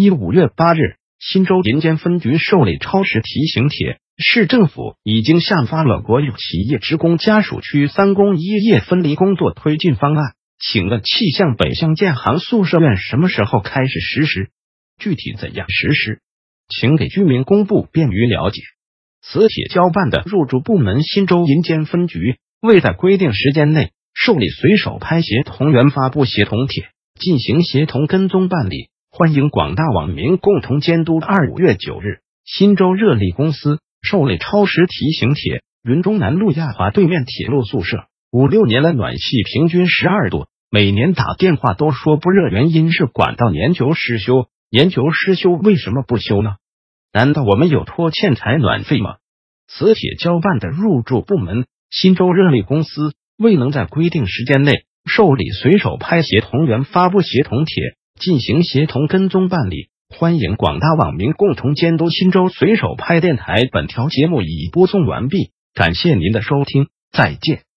一五月八日，新州银监分局受理超时提醒帖，市政府已经下发了国有企业职工家属区三公一业分离工作推进方案。请问气象北向建行宿舍院什么时候开始实施？具体怎样实施？请给居民公布，便于了解。此铁交办的入驻部门新州银监分局未在规定时间内受理随手拍协同员发布协同帖，进行协同跟踪办理。欢迎广大网民共同监督。二五月九日，新州热力公司受理超时提醒帖，云中南路亚华对面铁路宿舍五六年了，暖气平均十二度，每年打电话都说不热，原因是管道年久失修。年久失修为什么不修呢？难道我们有拖欠采暖费吗？磁铁交办的入驻部门新州热力公司未能在规定时间内受理随手拍协同员发布协同帖。进行协同跟踪办理，欢迎广大网民共同监督。新州随手拍电台本条节目已播送完毕，感谢您的收听，再见。